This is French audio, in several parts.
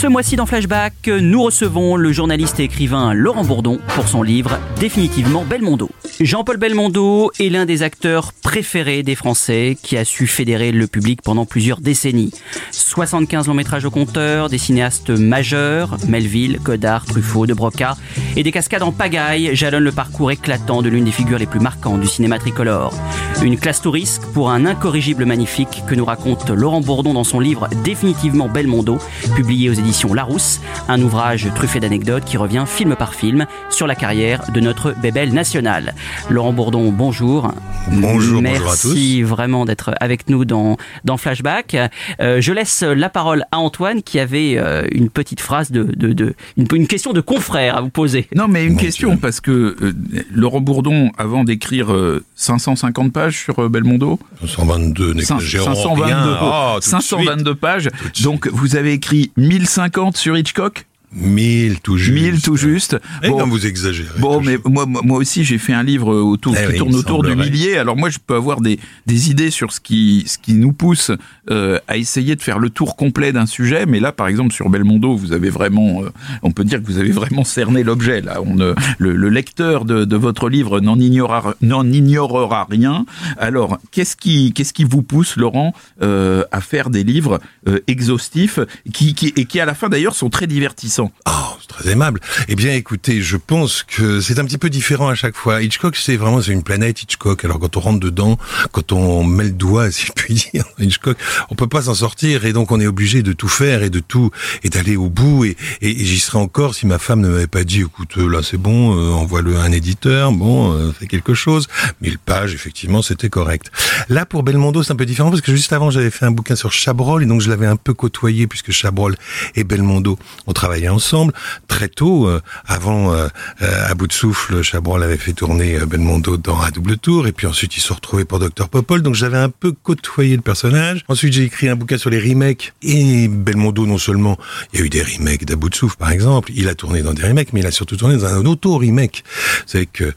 Ce mois-ci dans Flashback, nous recevons le journaliste et écrivain Laurent Bourdon pour son livre Définitivement Belmondo. Jean-Paul Belmondo est l'un des acteurs préférés des Français qui a su fédérer le public pendant plusieurs décennies. 75 longs métrages au compteur, des cinéastes majeurs, Melville, Godard, Truffaut, De Broca, et des cascades en pagaille jalonnent le parcours éclatant de l'une des figures les plus marquantes du cinéma tricolore. Une classe touriste pour un incorrigible magnifique que nous raconte Laurent Bourdon dans son livre Définitivement Belmondo, publié aux éditions Larousse, un ouvrage truffé d'anecdotes qui revient film par film sur la carrière de notre bébelle nationale. Laurent Bourdon, bonjour. Bonjour, Merci bonjour à tous. vraiment d'être avec nous dans, dans Flashback. Euh, je laisse la parole à Antoine qui avait euh, une petite phrase de, de, de une, une question de confrère à vous poser. Non, mais une question, parce que euh, Laurent Bourdon, avant d'écrire euh, 550 pages sur euh, Belmondo, 522, n'exagérons 522, rien. Ah, tout de 522 pages, suite. donc vous avez écrit 1050 sur Hitchcock? 1000 tout juste. 1000 tout juste. Et Bon. quand vous exagérez. Bon, mais moi, moi aussi, j'ai fait un livre autour, Eh qui oui, tourne autour du millier. Alors moi, je peux avoir des, des idées sur ce qui, ce qui nous pousse euh, à essayer de faire le tour complet d'un sujet. Mais là, par exemple, sur Belmondo, vous avez vraiment, euh, on peut dire que vous avez vraiment cerné l'objet. Là, on, euh, le, le lecteur de, de votre livre n'en ignorera, n'en ignorera rien. Alors, qu'est-ce qui, qu'est-ce qui vous pousse, Laurent, euh, à faire des livres exhaustifs qui, qui, et qui, à la fin, d'ailleurs, sont très divertissants? Ah, c'est très aimable. Eh bien, écoutez, je pense que c'est un petit peu différent à chaque fois. Hitchcock, c'est vraiment c'est une planète Hitchcock. Alors quand on rentre dedans, quand on met le doigt, si je puis dire, Hitchcock, on peut pas s'en sortir et donc on est obligé de tout faire et de tout et d'aller au bout. Et, et, et j'y serais encore si ma femme ne m'avait pas dit, écoute, là c'est bon, euh, envoie-le à un éditeur, bon, euh, fais quelque chose. 1000 pages, effectivement, c'était correct. Là, pour Belmondo, c'est un peu différent parce que juste avant, j'avais fait un bouquin sur Chabrol et donc je l'avais un peu côtoyé puisque Chabrol et Belmondo ont travaillé ensemble très tôt. euh, avant, euh, euh, à bout de souffle, Chabrol avait fait tourner euh, Belmondo dans À double tour et puis ensuite ils se sont retrouvés pour Dr Popol. Donc j'avais un peu côtoyé le personnage. Ensuite, j'ai écrit un bouquin sur les remakes et Belmondo, non seulement il y a eu des remakes d'À bout de souffle, par exemple, il a tourné dans des remakes, mais il a surtout tourné dans un auto-remake. C'est que euh,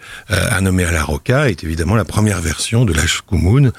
Un nommé à la Roca est évidemment la première version de la Shkumun,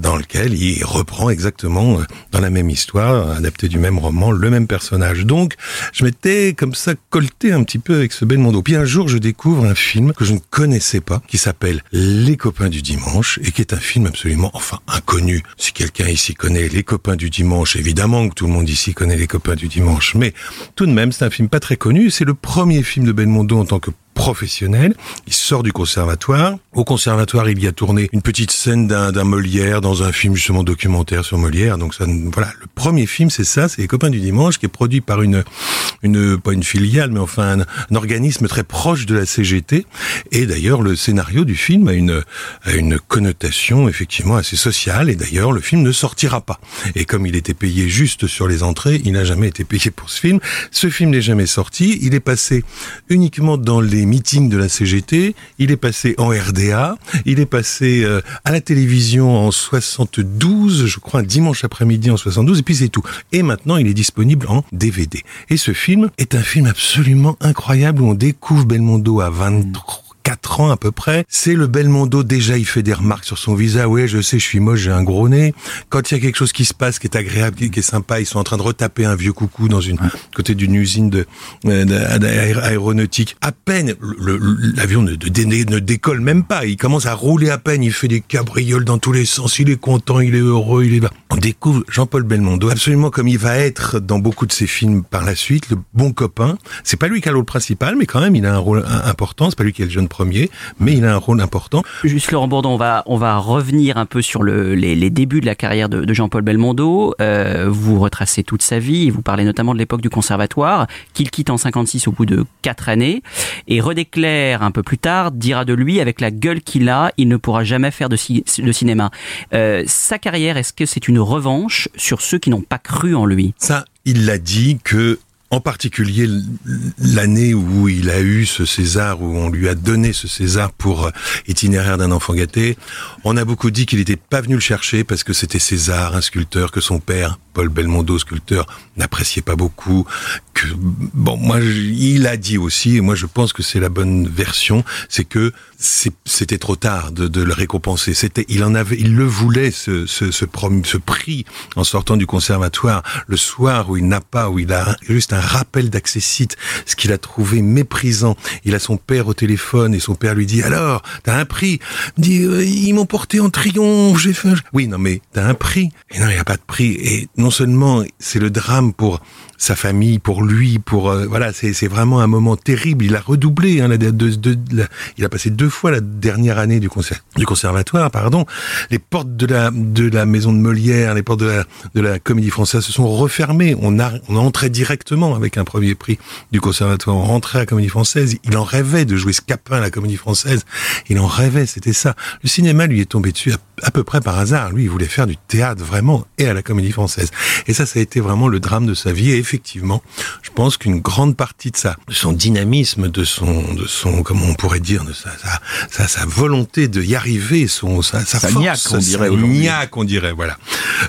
dans lequel il reprend exactement dans la même histoire, adapté du même roman, le même personnage. Donc, je m'étais comme ça colté un petit peu avec ce Belmondo. Puis un jour, je découvre un film que je ne connaissais pas, qui s'appelle Les copains du dimanche, et qui est un film absolument, enfin, inconnu. Si quelqu'un ici connaît Les copains du dimanche, évidemment que tout le monde ici connaît Les copains du dimanche, mais tout de même, c'est un film pas très connu. C'est le premier film de Belmondo en tant que professionnel. Il sort du conservatoire. Au conservatoire, il y a tourné une petite scène d'un d'un Molière dans un film justement documentaire sur Molière. Donc ça, voilà, le premier film, c'est ça, c'est Les copains du dimanche, qui est produit par une, une pas une filiale, mais enfin un, un organisme très proche de la CGT. Et d'ailleurs, le scénario du film a une, a une connotation effectivement assez sociale. Et d'ailleurs, le film ne sortira pas. Et comme il était payé juste sur les entrées, il n'a jamais été payé pour ce film. Ce film n'est jamais sorti. Il est passé uniquement dans les meetings de la CGT. Il est passé en RDA. Il est passé euh, à la télévision en 72, je crois, dimanche après-midi en 72. Et puis c'est tout. Et maintenant, il est disponible en DVD. Et ce film est un film absolument incroyable où on découvre Belmondo à 23 4 ans à peu près. C'est le Belmondo, déjà il fait des remarques sur son visa, ouais je sais, je suis moche, j'ai un gros nez. Quand il y a quelque chose qui se passe, qui est agréable, qui est sympa, ils sont en train de retaper un vieux coucou dans une côté d'une usine de, euh, aéronautique. À peine, l'avion ne, ne décolle même pas, il commence à rouler à peine, il fait des cabrioles dans tous les sens, il est content, il est heureux, il est là. On découvre Jean-Paul Belmondo, absolument comme il va être dans beaucoup de ses films par la suite, le bon copain. C'est pas lui qui a le rôle principal, mais quand même, il a un rôle important. C'est pas lui qui est le jeune premier, mais il a un rôle important. Juste Laurent Bourdon, on va on va revenir un peu sur le, les, les, débuts de la carrière de, de Jean-Paul Belmondo. Euh, vous retracez toute sa vie. Vous parlez notamment de l'époque du conservatoire qu'il quitte en 56 au bout de quatre années et redéclaire un peu plus tard dira de lui avec la gueule qu'il a, il ne pourra jamais faire de, de cinéma. Euh, sa carrière, est-ce que c'est une revanche sur ceux qui n'ont pas cru en lui? Ça, il l'a dit que en particulier l'année où il a eu ce César, où on lui a donné ce César pour euh, itinéraire d'un enfant gâté, on a beaucoup dit qu'il n'était pas venu le chercher parce que c'était César, un sculpteur que son père, Paul Belmondo, sculpteur, n'appréciait pas beaucoup. Que bon, moi, il a dit aussi, et moi je pense que c'est la bonne version, c'est que c'était trop tard de, de, le récompenser. C'était, il en avait, il le voulait ce, ce, ce, prix en sortant du conservatoire le soir où il n'a pas, où il a juste un rappel d'accessite, ce qu'il a trouvé méprisant. Il a son père au téléphone et son père lui dit alors t'as un prix? Il dit euh, ils m'ont porté en triomphe. J'ai fait. Oui non mais t'as un prix. Et non il n'y a pas de prix. Et non seulement c'est le drame pour sa famille, pour lui, pour euh, voilà, c'est vraiment un moment terrible. Il a redoublé, hein, la, de, de, il a passé deux fois la dernière année du, concert, du conservatoire, pardon. Les portes de la de la maison de Molière, les portes de la de la Comédie Française se sont refermées. On a on entrait directement avec un premier prix du conservatoire. On rentrait à la Comédie Française. Il en rêvait de jouer Scapin à la Comédie Française. Il en rêvait, c'était ça. Le cinéma lui est tombé dessus à, peu près par hasard. Lui, il voulait faire du théâtre vraiment et à la Comédie Française. Et ça, ça a été vraiment le drame de sa vie. Effectivement, je pense qu'une grande partie de ça, de son dynamisme, de son, de son, comment on pourrait dire, de sa, sa, sa, volonté de y arriver, son, sa, sa, force, niaque, on dirait niaque, on dirait, voilà.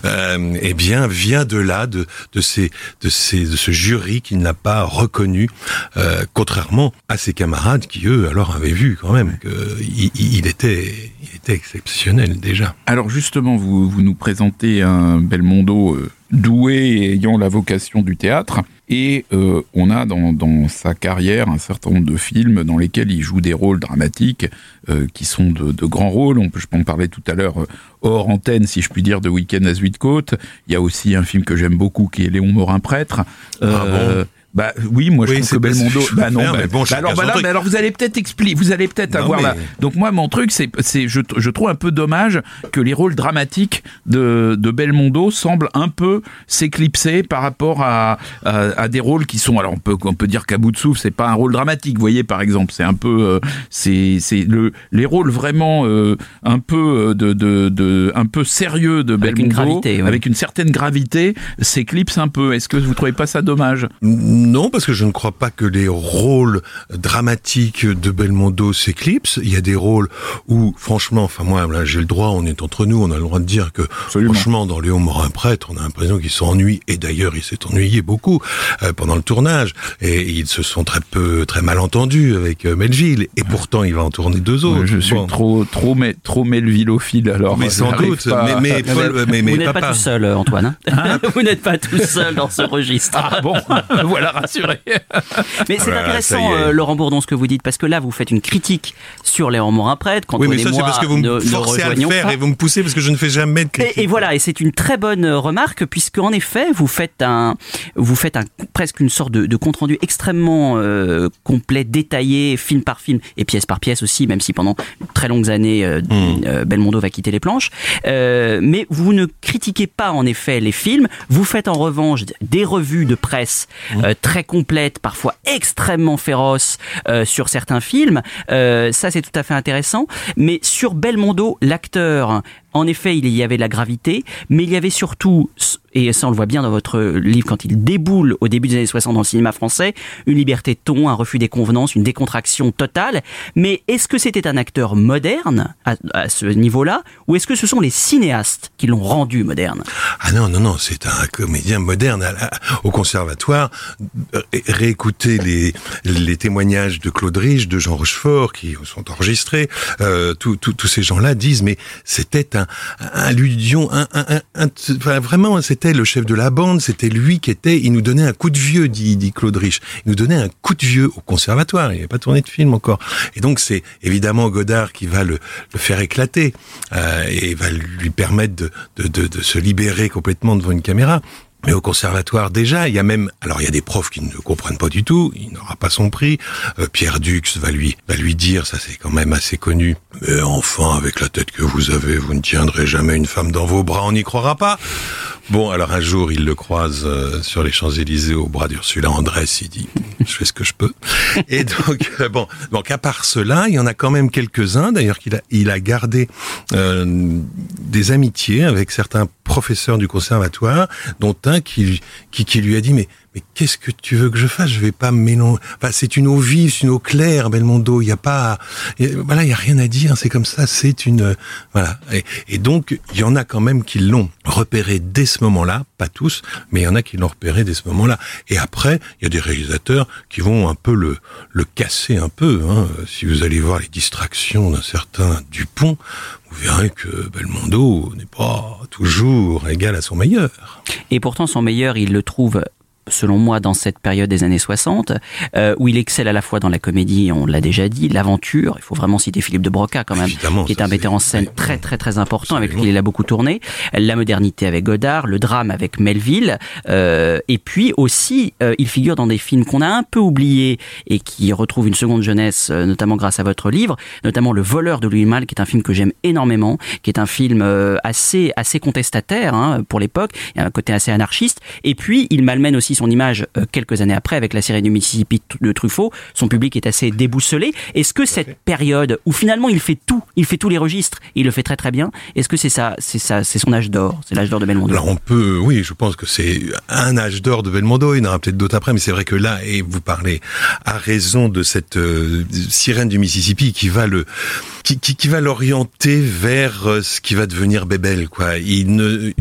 Euh, eh bien, vient de là, de, de ces, de ces, de ce jury qu'il n'a pas reconnu, euh, contrairement à ses camarades qui eux, alors avaient vu quand même qu'il il était, il était exceptionnel déjà. Alors justement, vous, vous nous présentez un Belmondo euh, doué et ayant la vocation du théâtre. Et euh, on a dans, dans, sa carrière un certain nombre de films dans lesquels il joue des rôles dramatiques euh, qui sont de, de, grands rôles. On peut, je peux en parler tout à l'heure euh, hors antenne, si je puis dire, de Week-end à Zuidcote. Il y a aussi un film que j'aime beaucoup qui est Léon Morin prêtre. Ah bon? Bah oui, moi je oui, trouve que Belmondo. Bah non, mais bon, bah alors, bah là, mais alors vous allez peut-être expliquer, vous allez peut-être avoir mais... là. Donc moi mon truc c'est, c'est, je, je trouve un peu dommage que les rôles dramatiques de, de Belmondo semblent un peu s'éclipser par rapport à, à, à, des rôles qui sont, alors on peut on peut dire qu'à bout de souffle c'est pas un rôle dramatique, vous voyez par exemple, c'est un peu, euh, c'est c'est le les rôles vraiment euh, un peu de, de, de un peu sérieux de avec Belmondo, une gravité, ouais. avec une certaine gravité, s'éclipse un peu. Est-ce que vous trouvez pas ça dommage? Non, parce que je ne crois pas que les rôles dramatiques de Belmondo s'éclipsent. Il y a des rôles où, franchement, enfin moi, là, j'ai le droit, on est entre nous, on a le droit de dire que, Absolument. franchement, dans Léon Morin prêtre, on a l'impression qu'il s'ennuie, et d'ailleurs, il s'est ennuyé beaucoup euh, pendant le tournage, et ils se sont très peu, très mal entendus avec euh, Melville, et pourtant, il va en tourner deux autres. Je suis Bon. trop, trop, mais, trop Melvillophile alors. Mais sans doute, pas mais, mais, Paul- mais, mais vous n'êtes pas, tout seul, euh, Antoine. hein vous n'êtes pas tout seul dans ce registre. Ah bon, voilà rassuré. Mais c'est intéressant, euh, Laurent Bourdon, ce que vous dites, parce que là, vous faites une critique sur Léon Morin prêtre. Quand Oui, on mais ça, c'est parce que vous me ne forcez à le faire pas. et vous me poussez parce que je ne fais jamais de critique. Et, et voilà, et c'est une très bonne euh, remarque puisque en effet, vous faites un, vous faites un presque une sorte de, de compte rendu extrêmement euh, complet, détaillé, film par film et pièce par pièce aussi, même si pendant très longues années, euh, Hmm. euh, Belmondo va quitter les planches. Euh, mais vous ne critiquez pas en effet les films. Vous faites en revanche des revues de presse Hmm. Très complètes, parfois extrêmement féroces euh, sur certains films. Euh, ça, c'est tout à fait intéressant. Mais sur Belmondo, l'acteur, en effet, il y avait de la gravité, mais il y avait surtout, et ça on le voit bien dans votre livre quand il déboule au début des années 60 dans le cinéma français, une liberté de ton, un refus des convenances, une décontraction totale. Mais est-ce que c'était un acteur moderne à, ce niveau-là, ou est-ce que ce sont les cinéastes qui l'ont rendu moderne? Ah non, non, non, c'est un comédien moderne au conservatoire. Euh, Réécouter les, les témoignages de Claude Rich, de Jean Rochefort, qui sont enregistrés, euh, tous- ces gens-là disent, mais c'était un, un un, un, un- vraiment, c'était le chef de la bande, c'était lui qui était, il nous donnait un coup de vieux, dit, dit Claude Rich. Il nous donnait un coup de vieux au conservatoire, il n'avait pas tourné de film encore. Et donc c'est évidemment Godard qui va le, faire éclater euh, et va lui permettre de se libérer complètement devant une caméra. Mais au conservatoire déjà, il y a même, alors il y a des profs qui ne comprennent pas du tout, il n'aura pas son prix. Euh, Pierre Dux va lui va lui dire, ça c'est quand même assez connu. Mais enfin, avec la tête que vous avez, vous ne tiendrez jamais une femme dans vos bras, on n'y croira pas. Bon, alors un jour, il le croise euh, sur les Champs-Élysées au bras d'Ursula Andress, il dit, je fais ce que je peux. Et donc, euh, bon, donc à part cela, il y en a quand même quelques-uns, d'ailleurs qu'il a, il a gardé euh, des amitiés avec certains professeurs du conservatoire, dont un qui, qui, qui lui a dit, mais, mais qu'est-ce que tu veux que je fasse? Je vais pas mélanger. Enfin, c'est une eau vive, c'est une eau claire, Belmondo. Il y a pas, y a- voilà, il y a rien à dire. C'est comme ça. C'est une, voilà. Et, et donc, il y en a quand même qui l'ont repéré dès ce moment-là, pas tous, mais il y en a qui l'ont repéré dès ce moment-là. Et après, il y a des réalisateurs qui vont un peu le, le casser un peu. Hein. Si vous allez voir les distractions d'un certain Dupont, vous verrez que Belmondo n'est pas toujours égal à son meilleur. Et pourtant, son meilleur, il le trouve selon moi, dans cette période des années 60, euh, où il excelle à la fois dans la comédie, on l'a déjà dit, l'aventure. Il faut vraiment citer Philippe de Broca quand même, Évidemment, qui est un metteur en scène très très très important avec lequel il a beaucoup tourné. La modernité avec Godard, le drame avec Melville, euh, et puis aussi euh, il figure dans des films qu'on a un peu oubliés et qui retrouvent une seconde jeunesse, euh, notamment grâce à votre livre, notamment Le voleur de Louis Malle, qui est un film que j'aime énormément, qui est un film assez assez contestataire hein, pour l'époque, il y a un côté assez anarchiste. Et puis il malmène aussi son image euh, quelques années après avec la série du Mississippi de Truffaut. Son public est assez déboussolé. Est-ce que cette période où finalement il fait tout, il fait tous les registres, et il le fait très très bien, est-ce que c'est ça, c'est ça, c'est son âge d'or, c'est l'âge d'or de Belmondo? Alors on peut, oui, je pense que c'est un âge d'or de Belmondo. Il y en aura peut-être d'autres après, mais c'est vrai que là, et vous parlez à raison de cette euh, sirène du Mississippi qui va le, qui, qui, qui va l'orienter vers euh, ce qui va devenir Bébel, quoi. Il ne,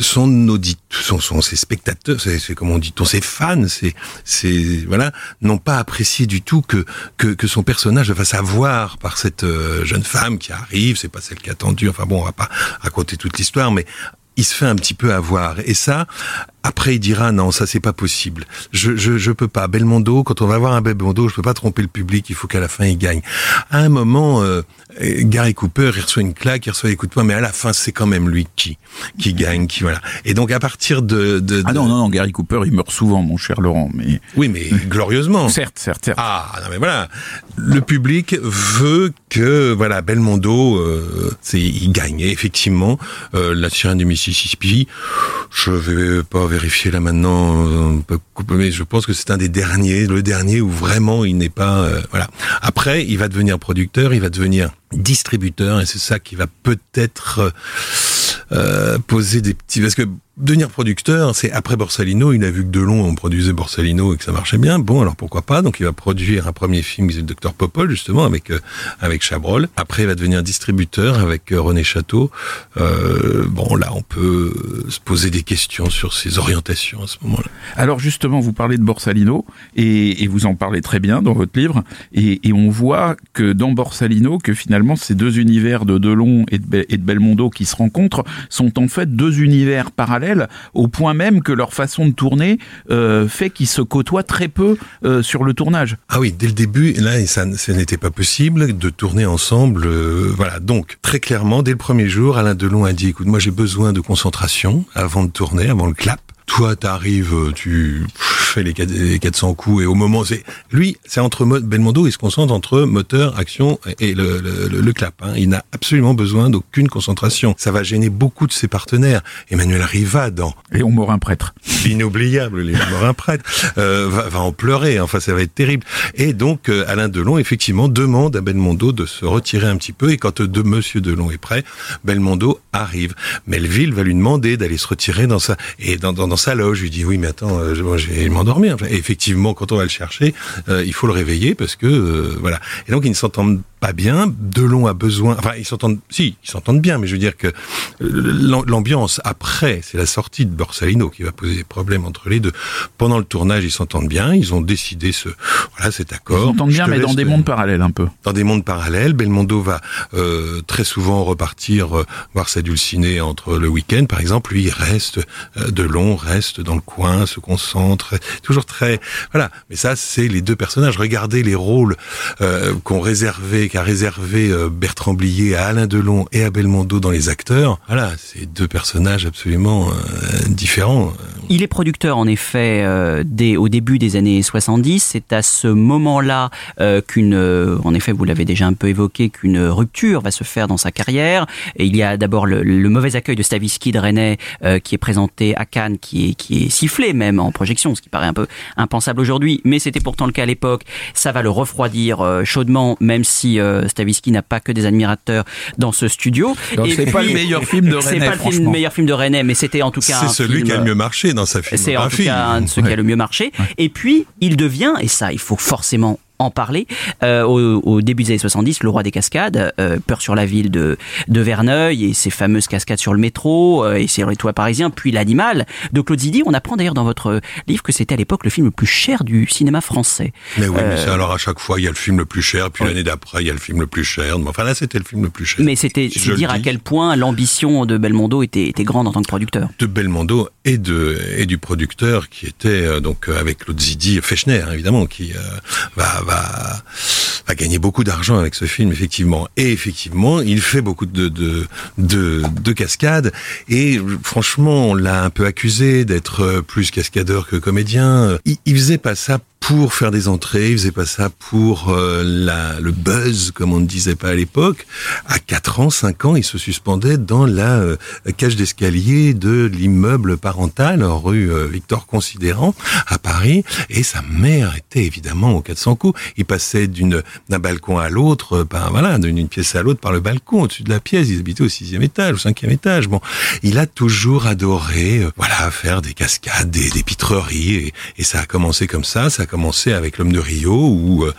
son audit, son, son, ses spectateurs, c'est, c'est comme on dit, ses fans, c'est, c'est, voilà, n'ont pas apprécié du tout que, que, que son personnage fasse avoir par cette euh, jeune femme qui arrive, c'est pas celle qui a attendu, enfin bon, on va pas raconter toute l'histoire, mais il se fait un petit peu avoir. Et ça, après, il dira non, ça c'est pas possible. Je, je, je peux pas. Belmondo, quand on va voir un Belmondo, je peux pas tromper le public. Il faut qu'à la fin il gagne. À un moment, euh, Gary Cooper, il reçoit une claque, il reçoit écoute-moi, mais à la fin, c'est quand même lui qui qui gagne, qui voilà. Et donc à partir de, de, Ah de- non, non, non, Gary Cooper, il meurt souvent, mon cher Laurent, mais... oui, mais glorieusement. Certes, certes, certes. Ah non mais voilà, le public veut que voilà Belmondo, euh, c'est il gagne. Et effectivement, euh, la sirène du Mississippi, je vais pas vérifier là maintenant, mais je pense que c'est un des derniers, le dernier où vraiment il n'est pas euh, voilà. Après, il va devenir producteur, il va devenir distributeur, et c'est ça qui va peut-être euh, euh, poser des petits parce que devenir producteur, c'est après Borsalino, il a vu que Delon on produisait Borsalino et que ça marchait bien. Bon, alors pourquoi pas? Donc il va produire un premier film, c'est le Docteur Popol justement avec euh, avec Chabrol. Après, il va devenir distributeur avec euh, René Château. Euh, bon, là, on peut euh, se poser des questions sur ses orientations à ce moment-là. Alors justement, vous parlez de Borsalino et, et vous en parlez très bien dans votre livre et, et on voit que dans Borsalino, que finalement ces deux univers de Delon et de, Be- et de Belmondo qui se rencontrent sont en fait deux univers parallèles au point même que leur façon de tourner euh, fait qu'ils se côtoient très peu euh, sur le tournage. Ah oui, dès le début, là, ça, n'était pas possible de tourner ensemble. euh, voilà, donc très clairement, dès le premier jour, Alain Delon a dit "Écoute, moi j'ai besoin de concentration avant de tourner, avant le clap." Toi, t'arrives, tu fais les 400 coups et au moment, c'est lui, c'est entre Belmondo, il se concentre entre moteur, action et le, le, le clap. Hein. Il n'a absolument besoin d'aucune concentration. Ça va gêner beaucoup de ses partenaires. Emmanuel Riva dans Léon Morin prêtre, l'inoubliable Léon Morin prêtre, euh, va, va, en pleurer. Enfin, ça va être terrible. Et donc euh, Alain Delon effectivement demande à Belmondo de se retirer un petit peu. Et quand de Monsieur Delon est prêt, Belmondo arrive. Melville va lui demander d'aller se retirer dans sa et dans, dans, dans sa loge. Il dit oui, mais attends, euh, je vais m'endormir. Et effectivement, quand on va le chercher, euh, il faut le réveiller parce que euh, voilà. Et donc ils ne s'entendent pas bien. Delon a besoin. Enfin, ils s'entendent. Si, ils s'entendent bien, mais je veux dire que l'ambiance après, c'est la sortie de Borsalino qui va poser des problèmes entre les deux. Pendant le tournage, ils s'entendent bien. Ils ont décidé ce voilà cet accord. Ils s'entendent bien, mais dans des mondes parallèles un peu. Dans des mondes parallèles, Belmondo va euh, très souvent repartir euh, voir sa dulcinée entre le week-end, par exemple. Lui, il reste euh, de long, reste dans le coin, se concentre, toujours très voilà. Mais ça, c'est les deux personnages. Regardez les rôles euh, qu'on réservait, qu'a réservé euh, Bertrand Blier à Alain Delon et à Belmondo dans les acteurs. Voilà, c'est deux personnages absolument euh, différents. Il est producteur en effet euh, dès au début des années 70. C'est à ce moment-là euh, qu'une, euh, en effet, vous l'avez déjà un peu évoqué, qu'une rupture va se faire dans sa carrière. Et il y a d'abord le, le, mauvais accueil de Stavisky de René qui est présenté à Cannes, qui est, qui est sifflé même en projection, ce qui paraît un peu impensable aujourd'hui, mais c'était pourtant le cas à l'époque. Ça va le refroidir chaudement, même si Stavisky n'a pas que des admirateurs dans ce studio. C'est pas le meilleur film de René. C'est pas le meilleur film de René, mais c'était en tout cas. C'est celui film, qui a le mieux marché dans sa filmographie. C'est en tout cas un de ceux ouais. qui a le mieux marché. Ouais. Et puis, il devient, et ça, il faut forcément en parler. Euh, au, au, début des années 70, Le Roi des Cascades, euh, Peur sur la ville de, de Verneuil et ses fameuses cascades sur le métro euh, et sur les toits parisiens, puis L'Animal de Claude Zidi. On apprend d'ailleurs dans votre livre que c'était à l'époque le film le plus cher du cinéma français. Mais oui, mais alors à chaque fois, il y a le film le plus cher, puis l'année d'après, il y a le film le plus cher. Enfin là, c'était le film le plus cher. Mais c'était si dire à quel point l'ambition de Belmondo était, était grande en tant que producteur. De Belmondo et, de, et du producteur qui était donc avec Claude Zidi, Fechner évidemment, qui va va, va gagner beaucoup d'argent avec ce film, effectivement. Et effectivement, il fait beaucoup de, de, de, de cascades. Et franchement, on l'a un peu accusé d'être plus cascadeur que comédien. Il, il faisait pas ça pour faire des entrées, il faisait pas ça pour euh, la, le buzz, comme on ne disait pas à l'époque. À 4 ans, 5 ans, il se suspendait dans la euh, cage d'escalier de l'immeuble parental, rue euh, Victor Considérant, à Paris, et sa mère était évidemment au 400 coups. Il passait d'une d'un balcon à l'autre, par voilà, d'une pièce à l'autre par le balcon au-dessus de la pièce. Ils habitaient au sixième étage, au cinquième étage. Bon, il a toujours adoré, voilà, faire des cascades, des, des pitreries, et, et ça a commencé comme ça. Avec l'homme de Rio où euh,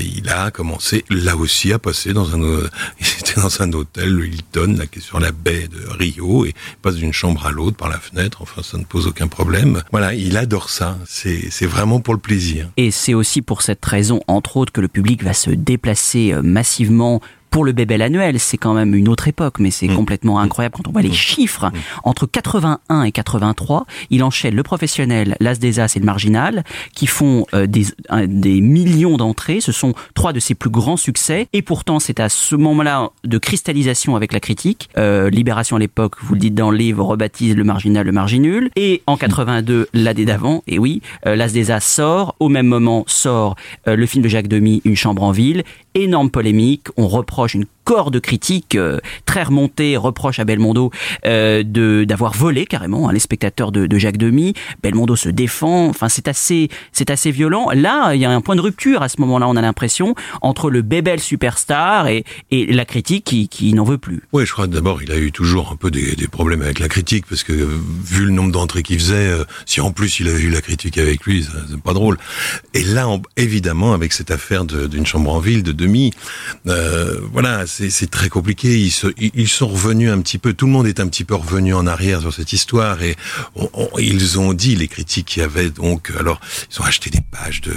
il a commencé là aussi à passer dans un euh, il était dans un hôtel le Hilton qui est sur la baie de Rio et il passe d'une chambre à l'autre par la fenêtre. Enfin ça ne pose aucun problème. Voilà il adore ça. C'est c'est vraiment pour le plaisir. Et c'est aussi pour cette raison entre autres que le public va se déplacer euh, massivement pour le bébel annuel, c'est quand même une autre époque, mais c'est mmh. complètement incroyable quand on voit les chiffres. Mmh. Entre 81 et 83, il enchaîne le professionnel, l'As des As et le Marginal, qui font euh, des, millions d'entrées. Ce sont trois de ses plus grands succès. Et pourtant, c'est à ce moment-là de cristallisation avec la critique. Euh, Libération à l'époque, vous le dites dans le livre, rebaptise le Marginal le Marginul. Et en 82, l'année d'avant, et oui, euh, l'As des As sort. Au même moment sort le film de Jacques Demy, Une chambre en ville. Énorme polémique. On reprend une corps de critique euh, très remonté reproche à Belmondo euh, de d'avoir volé carrément hein, les spectateurs de, de, Jacques Demy. Belmondo se défend. Enfin, c'est assez c'est assez violent. Là, il y a un point de rupture à ce moment-là. On a l'impression entre le bébel superstar et, et la critique qui, qui n'en veut plus. Oui, je crois d'abord il a eu toujours un peu des, problèmes avec la critique parce que vu le nombre d'entrées qu'il faisait, euh, si en plus il avait eu la critique avec lui, c'est pas drôle. Et là, évidemment, avec cette affaire d'une chambre en ville de Demi, euh, voilà c'est très compliqué. Ils, sont revenus un petit peu. Tout le monde est un petit peu revenu en arrière sur cette histoire et ils ont dit les critiques qui avaient donc alors ils ont acheté des pages de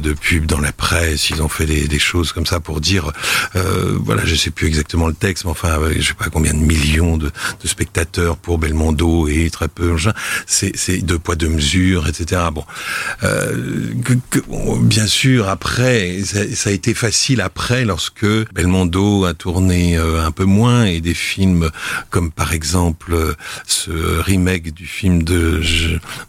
de, pubs dans la presse. Ils ont fait des, choses comme ça pour dire euh, voilà je sais plus exactement le texte mais enfin je sais pas combien de millions de, spectateurs pour Belmondo et très peu c'est deux poids deux mesures etc. Bon euh, bien sûr après ça a été facile après lorsque Belmondo A tourné euh, un peu moins et des films comme par exemple euh, ce remake du film de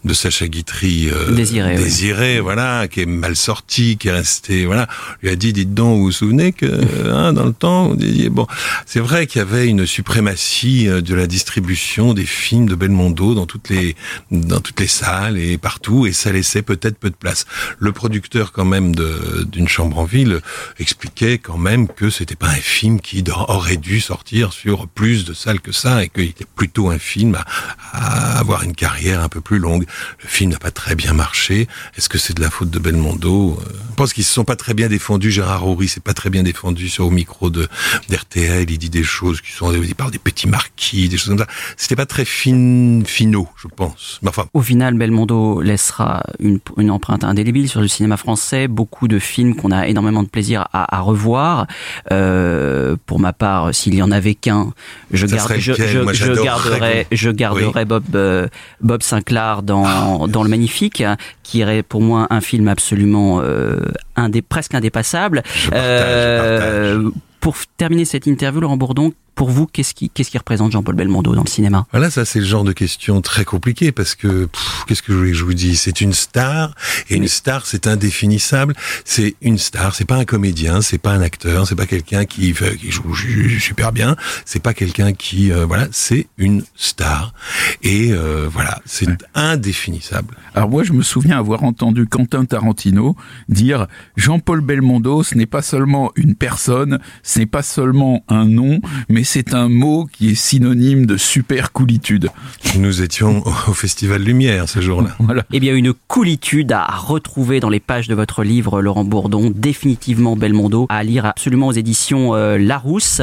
de Sacha Guitry Désiré, Désiré, voilà, qui est mal sorti, qui est resté, voilà, lui a dit, dites donc, vous vous souvenez que hein, dans le temps, vous disiez, bon, c'est vrai qu'il y avait une suprématie de la distribution des films de Belmondo dans toutes les dans toutes les salles et partout, et ça laissait peut-être peu de place. Le producteur quand même d'une chambre en ville expliquait quand même que c'était pas un film qui aurait dû sortir sur plus de salles que ça, et qu'il était plutôt un film à, avoir une carrière un peu plus longue. Le film n'a pas très bien marché. Est-ce que c'est de la faute de Belmondo Je pense qu'ils se sont pas très bien défendus. Gérard Horry s'est pas très bien défendu sur au micro de d'RTL. Il dit des choses qui sont, il parle des petits marquis, des choses comme ça. C'était pas très fin, finaux, je pense. Enfin. Au final, Belmondo laissera une, empreinte indélébile sur le cinéma français. Beaucoup de films qu'on a énormément de plaisir à, à revoir. Euh, pour ma part, s'il y en avait qu'un, je, garde, je, je, je, garderais, je garderais Bob euh, Bob Sinclair dans ah. dans le Magnifique, qui irait pour moi un film absolument euh, indé, presque indépassable. Je partage, je partage. Pour terminer cette interview, Laurent Bourdon, pour vous, qu'est-ce qui, qu'est-ce qui représente Jean-Paul Belmondo dans le cinéma? Voilà, ça c'est le genre de question très compliquée parce que qu'est-ce que je voulais que je vous dise? C'est une star et une star c'est indéfinissable. C'est une star, c'est pas un comédien, c'est pas un acteur, c'est pas quelqu'un qui, qui joue super bien, c'est pas quelqu'un qui euh, voilà, c'est une star et euh, voilà, c'est ouais. indéfinissable. Alors moi je me souviens avoir entendu Quentin Tarantino dire Jean-Paul Belmondo, ce n'est pas seulement une personne, ce n'est pas seulement un nom, mais c'est un mot qui est synonyme de super coolitude. Nous étions au Festival Lumière ce jour-là. Voilà. Eh bien, une coolitude à retrouver dans les pages de votre livre, Laurent Bourdon, définitivement Belmondo, à lire absolument aux éditions euh, Larousse.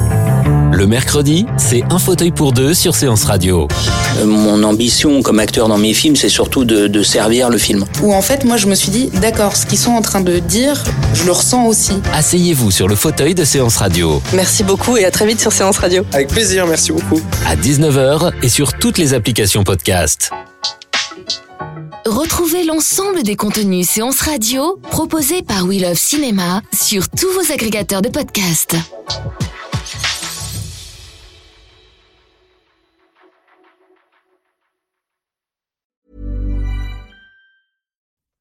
Le mercredi, c'est un fauteuil pour deux sur Séance Radio. Euh, mon ambition comme acteur dans mes films, c'est surtout de, de, servir le film. Où en fait, moi, je me suis dit, d'accord, ce qu'ils sont en train de dire, je le ressens aussi. Asseyez-vous sur le fauteuil de Séance Radio. Merci beaucoup et à très vite sur Séance Radio. Avec plaisir, merci beaucoup. À 19h et sur toutes les applications podcast. Retrouvez l'ensemble des contenus séances radio proposés par We Love Cinéma sur tous vos agrégateurs de podcasts.